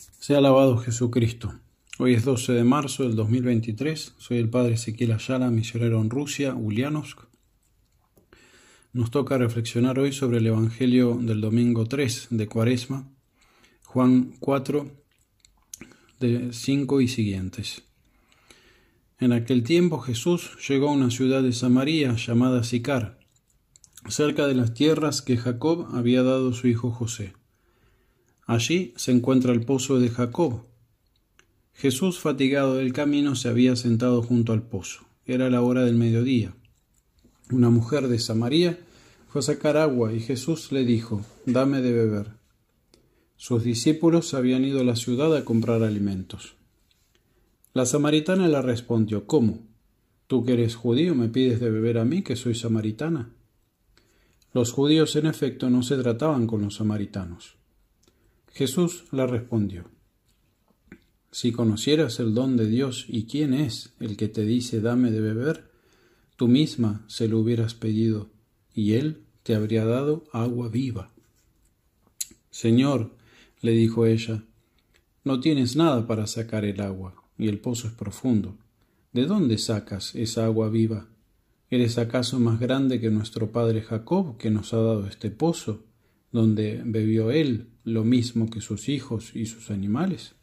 Sea alabado Jesucristo. Hoy es 12 de marzo del 2023. Soy el padre Ezequiel Ayala, misionero en Rusia, Ulyanovsk. Nos toca reflexionar hoy sobre el Evangelio del domingo 3 de Cuaresma, Juan 4, de 5 y siguientes. En aquel tiempo Jesús llegó a una ciudad de Samaria llamada Sicar, cerca de las tierras que Jacob había dado a su hijo José. Allí se encuentra el pozo de Jacob. Jesús, fatigado del camino, se había sentado junto al pozo. Era la hora del mediodía. Una mujer de Samaria fue a sacar agua y Jesús le dijo, Dame de beber. Sus discípulos habían ido a la ciudad a comprar alimentos. La samaritana le respondió, ¿Cómo? ¿Tú que eres judío me pides de beber a mí que soy samaritana? Los judíos en efecto no se trataban con los samaritanos. Jesús le respondió, Si conocieras el don de Dios y quién es el que te dice dame de beber, tú misma se lo hubieras pedido, y él te habría dado agua viva. Señor, le dijo ella, no tienes nada para sacar el agua, y el pozo es profundo. ¿De dónde sacas esa agua viva? ¿Eres acaso más grande que nuestro padre Jacob, que nos ha dado este pozo, donde bebió él lo mismo que sus hijos y sus animales?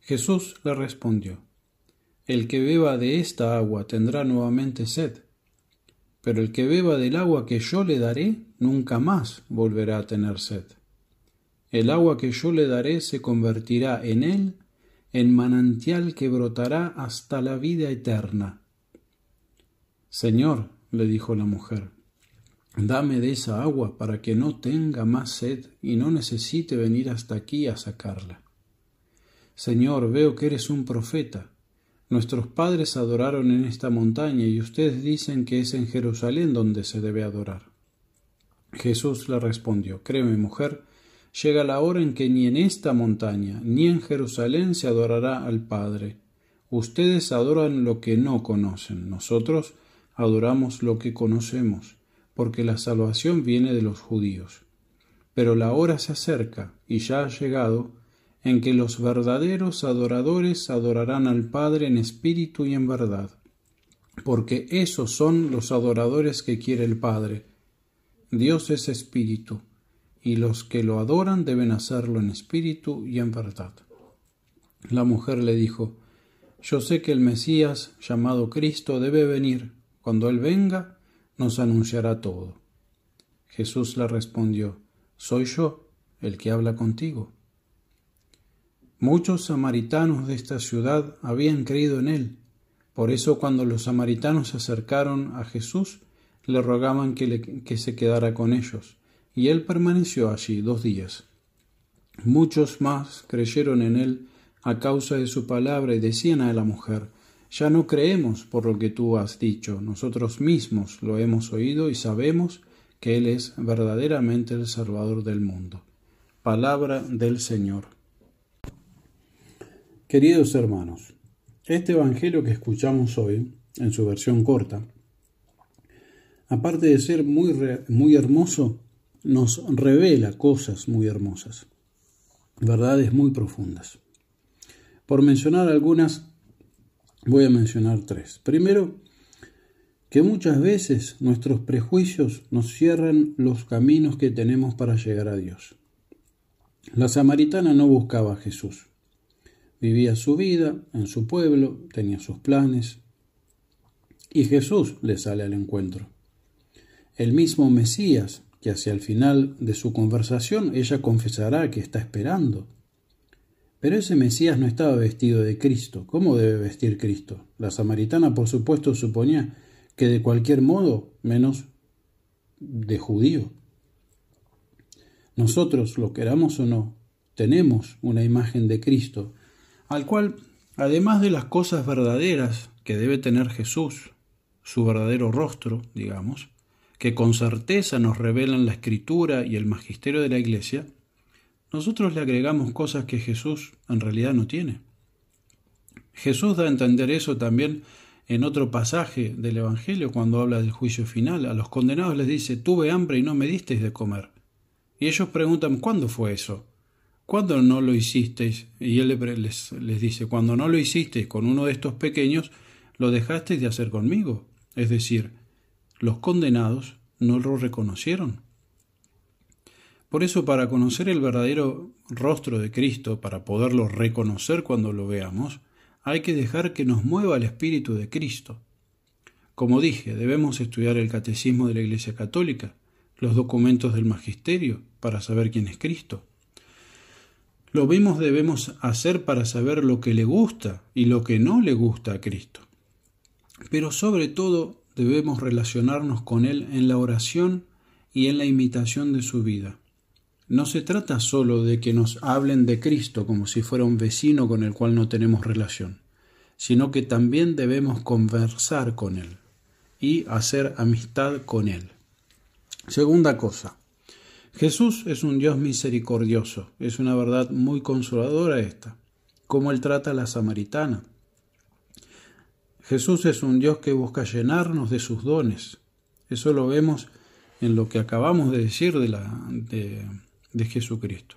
Jesús le respondió, El que beba de esta agua tendrá nuevamente sed, pero el que beba del agua que yo le daré nunca más volverá a tener sed. El agua que yo le daré se convertirá en él en manantial que brotará hasta la vida eterna. Señor, le dijo la mujer, Dame de esa agua para que no tenga más sed y no necesite venir hasta aquí a sacarla. Señor, veo que eres un profeta. Nuestros padres adoraron en esta montaña y ustedes dicen que es en Jerusalén donde se debe adorar. Jesús le respondió, Créeme, mujer, llega la hora en que ni en esta montaña ni en Jerusalén se adorará al Padre. Ustedes adoran lo que no conocen, nosotros adoramos lo que conocemos porque la salvación viene de los judíos. Pero la hora se acerca, y ya ha llegado, en que los verdaderos adoradores adorarán al Padre en espíritu y en verdad, porque esos son los adoradores que quiere el Padre. Dios es espíritu, y los que lo adoran deben hacerlo en espíritu y en verdad. La mujer le dijo, Yo sé que el Mesías, llamado Cristo, debe venir. Cuando Él venga, nos anunciará todo. Jesús le respondió, Soy yo el que habla contigo. Muchos samaritanos de esta ciudad habían creído en él. Por eso cuando los samaritanos se acercaron a Jesús, le rogaban que, se quedara con ellos, y él permaneció allí dos días. Muchos más creyeron en él a causa de su palabra y decían a la mujer, ya no creemos por lo que tú has dicho, nosotros mismos lo hemos oído y sabemos que Él es verdaderamente el Salvador del mundo. Palabra del Señor. Queridos hermanos, este Evangelio que escuchamos hoy, en su versión corta, aparte de ser muy, muy hermoso, nos revela cosas muy hermosas, verdades muy profundas. Por mencionar algunas, Voy a mencionar tres. Primero, que muchas veces nuestros prejuicios nos cierran los caminos que tenemos para llegar a Dios. La samaritana no buscaba a Jesús. Vivía su vida en su pueblo, tenía sus planes, y Jesús le sale al encuentro. El mismo Mesías, que hacia el final de su conversación ella confesará que está esperando, pero ese Mesías no estaba vestido de Cristo. ¿Cómo debe vestir Cristo? La samaritana, por supuesto, suponía que de cualquier modo, menos de judío. Nosotros, lo queramos o no, tenemos una imagen de Cristo, al cual, además de las cosas verdaderas que debe tener Jesús, su verdadero rostro, digamos, que con certeza nos revelan la escritura y el magisterio de la Iglesia, nosotros le agregamos cosas que Jesús en realidad no tiene. Jesús da a entender eso también en otro pasaje del Evangelio cuando habla del juicio final. A los condenados les dice, tuve hambre y no me disteis de comer. Y ellos preguntan, ¿cuándo fue eso? ¿cuándo no lo hicisteis? Y él les, les dice, cuando no lo hicisteis con uno de estos pequeños, lo dejasteis de hacer conmigo. Es decir, los condenados no lo reconocieron. Por eso, para conocer el verdadero rostro de Cristo, para poderlo reconocer cuando lo veamos, hay que dejar que nos mueva el Espíritu de Cristo. Como dije, debemos estudiar el Catecismo de la Iglesia Católica, los documentos del Magisterio, para saber quién es Cristo. Lo mismo debemos hacer para saber lo que le gusta y lo que no le gusta a Cristo. Pero sobre todo debemos relacionarnos con Él en la oración y en la imitación de su vida. No se trata solo de que nos hablen de Cristo como si fuera un vecino con el cual no tenemos relación, sino que también debemos conversar con Él y hacer amistad con Él. Segunda cosa, Jesús es un Dios misericordioso, es una verdad muy consoladora esta, como Él trata a la samaritana. Jesús es un Dios que busca llenarnos de sus dones. Eso lo vemos en lo que acabamos de decir de, la, de, de Jesucristo.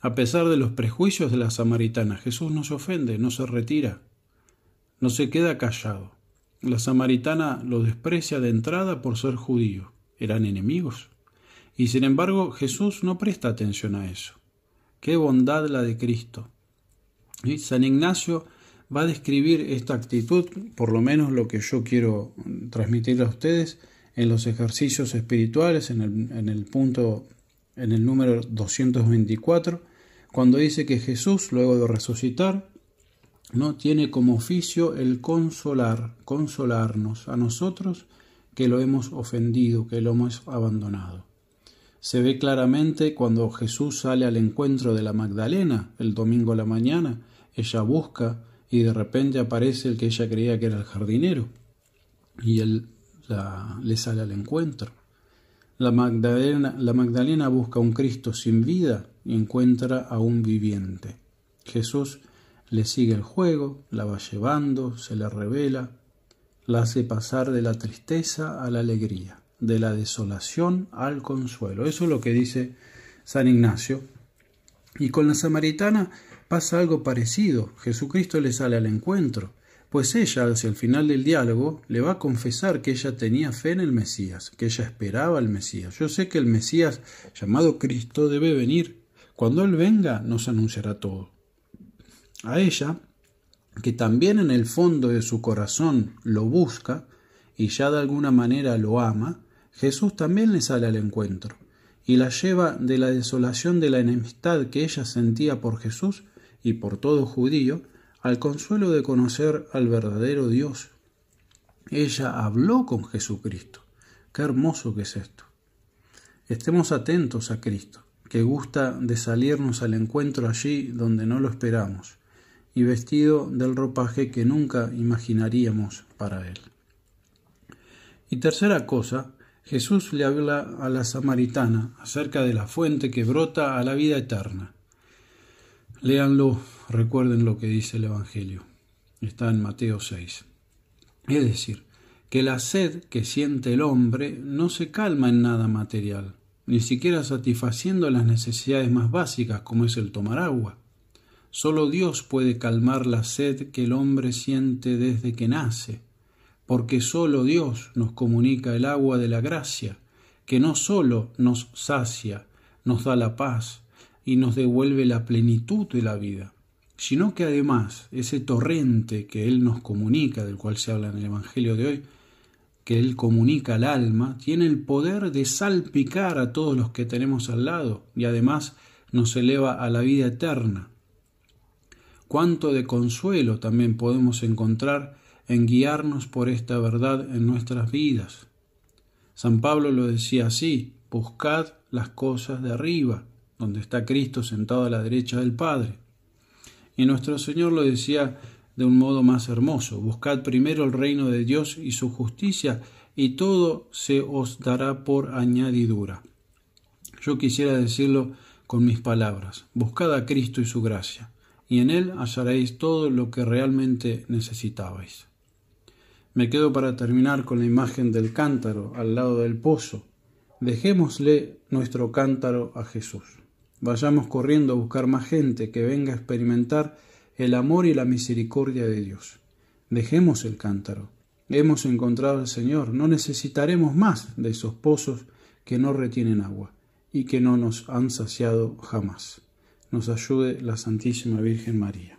A pesar de los prejuicios de la samaritana, Jesús no se ofende, no se retira, no se queda callado. La samaritana lo desprecia de entrada por ser judío, eran enemigos. Y sin embargo Jesús no presta atención a eso. Qué bondad la de Cristo. San Ignacio va a describir esta actitud, por lo menos lo que yo quiero transmitir a ustedes, en los ejercicios espirituales, en el, en el punto en el número 224, cuando dice que Jesús, luego de resucitar, no tiene como oficio el consolar, consolarnos a nosotros que lo hemos ofendido, que lo hemos abandonado. Se ve claramente cuando Jesús sale al encuentro de la Magdalena el domingo a la mañana, ella busca y de repente aparece el que ella creía que era el jardinero y él le sale al encuentro. La Magdalena, la Magdalena busca un Cristo sin vida y encuentra a un viviente. Jesús le sigue el juego, la va llevando, se le revela, la hace pasar de la tristeza a la alegría, de la desolación al consuelo. Eso es lo que dice San Ignacio. Y con la samaritana pasa algo parecido. Jesucristo le sale al encuentro pues ella, hacia el final del diálogo, le va a confesar que ella tenía fe en el Mesías, que ella esperaba al Mesías. Yo sé que el Mesías, llamado Cristo, debe venir. Cuando Él venga, nos anunciará todo. A ella, que también en el fondo de su corazón lo busca y ya de alguna manera lo ama, Jesús también le sale al encuentro y la lleva de la desolación de la enemistad que ella sentía por Jesús y por todo judío al consuelo de conocer al verdadero Dios. Ella habló con Jesucristo. Qué hermoso que es esto. Estemos atentos a Cristo, que gusta de salirnos al encuentro allí donde no lo esperamos, y vestido del ropaje que nunca imaginaríamos para Él. Y tercera cosa, Jesús le habla a la samaritana acerca de la fuente que brota a la vida eterna. Léanlo recuerden lo que dice el Evangelio. Está en Mateo 6. Es decir, que la sed que siente el hombre no se calma en nada material, ni siquiera satisfaciendo las necesidades más básicas como es el tomar agua. Solo Dios puede calmar la sed que el hombre siente desde que nace, porque solo Dios nos comunica el agua de la gracia, que no solo nos sacia, nos da la paz y nos devuelve la plenitud de la vida, sino que además ese torrente que Él nos comunica, del cual se habla en el Evangelio de hoy, que Él comunica al alma, tiene el poder de salpicar a todos los que tenemos al lado y además nos eleva a la vida eterna. Cuánto de consuelo también podemos encontrar en guiarnos por esta verdad en nuestras vidas. San Pablo lo decía así, buscad las cosas de arriba, donde está Cristo sentado a la derecha del Padre. Y nuestro Señor lo decía de un modo más hermoso, buscad primero el reino de Dios y su justicia, y todo se os dará por añadidura. Yo quisiera decirlo con mis palabras, buscad a Cristo y su gracia, y en Él hallaréis todo lo que realmente necesitabais. Me quedo para terminar con la imagen del cántaro al lado del pozo. Dejémosle nuestro cántaro a Jesús. Vayamos corriendo a buscar más gente que venga a experimentar el amor y la misericordia de Dios. Dejemos el cántaro. Hemos encontrado al Señor. No necesitaremos más de esos pozos que no retienen agua y que no nos han saciado jamás. Nos ayude la Santísima Virgen María.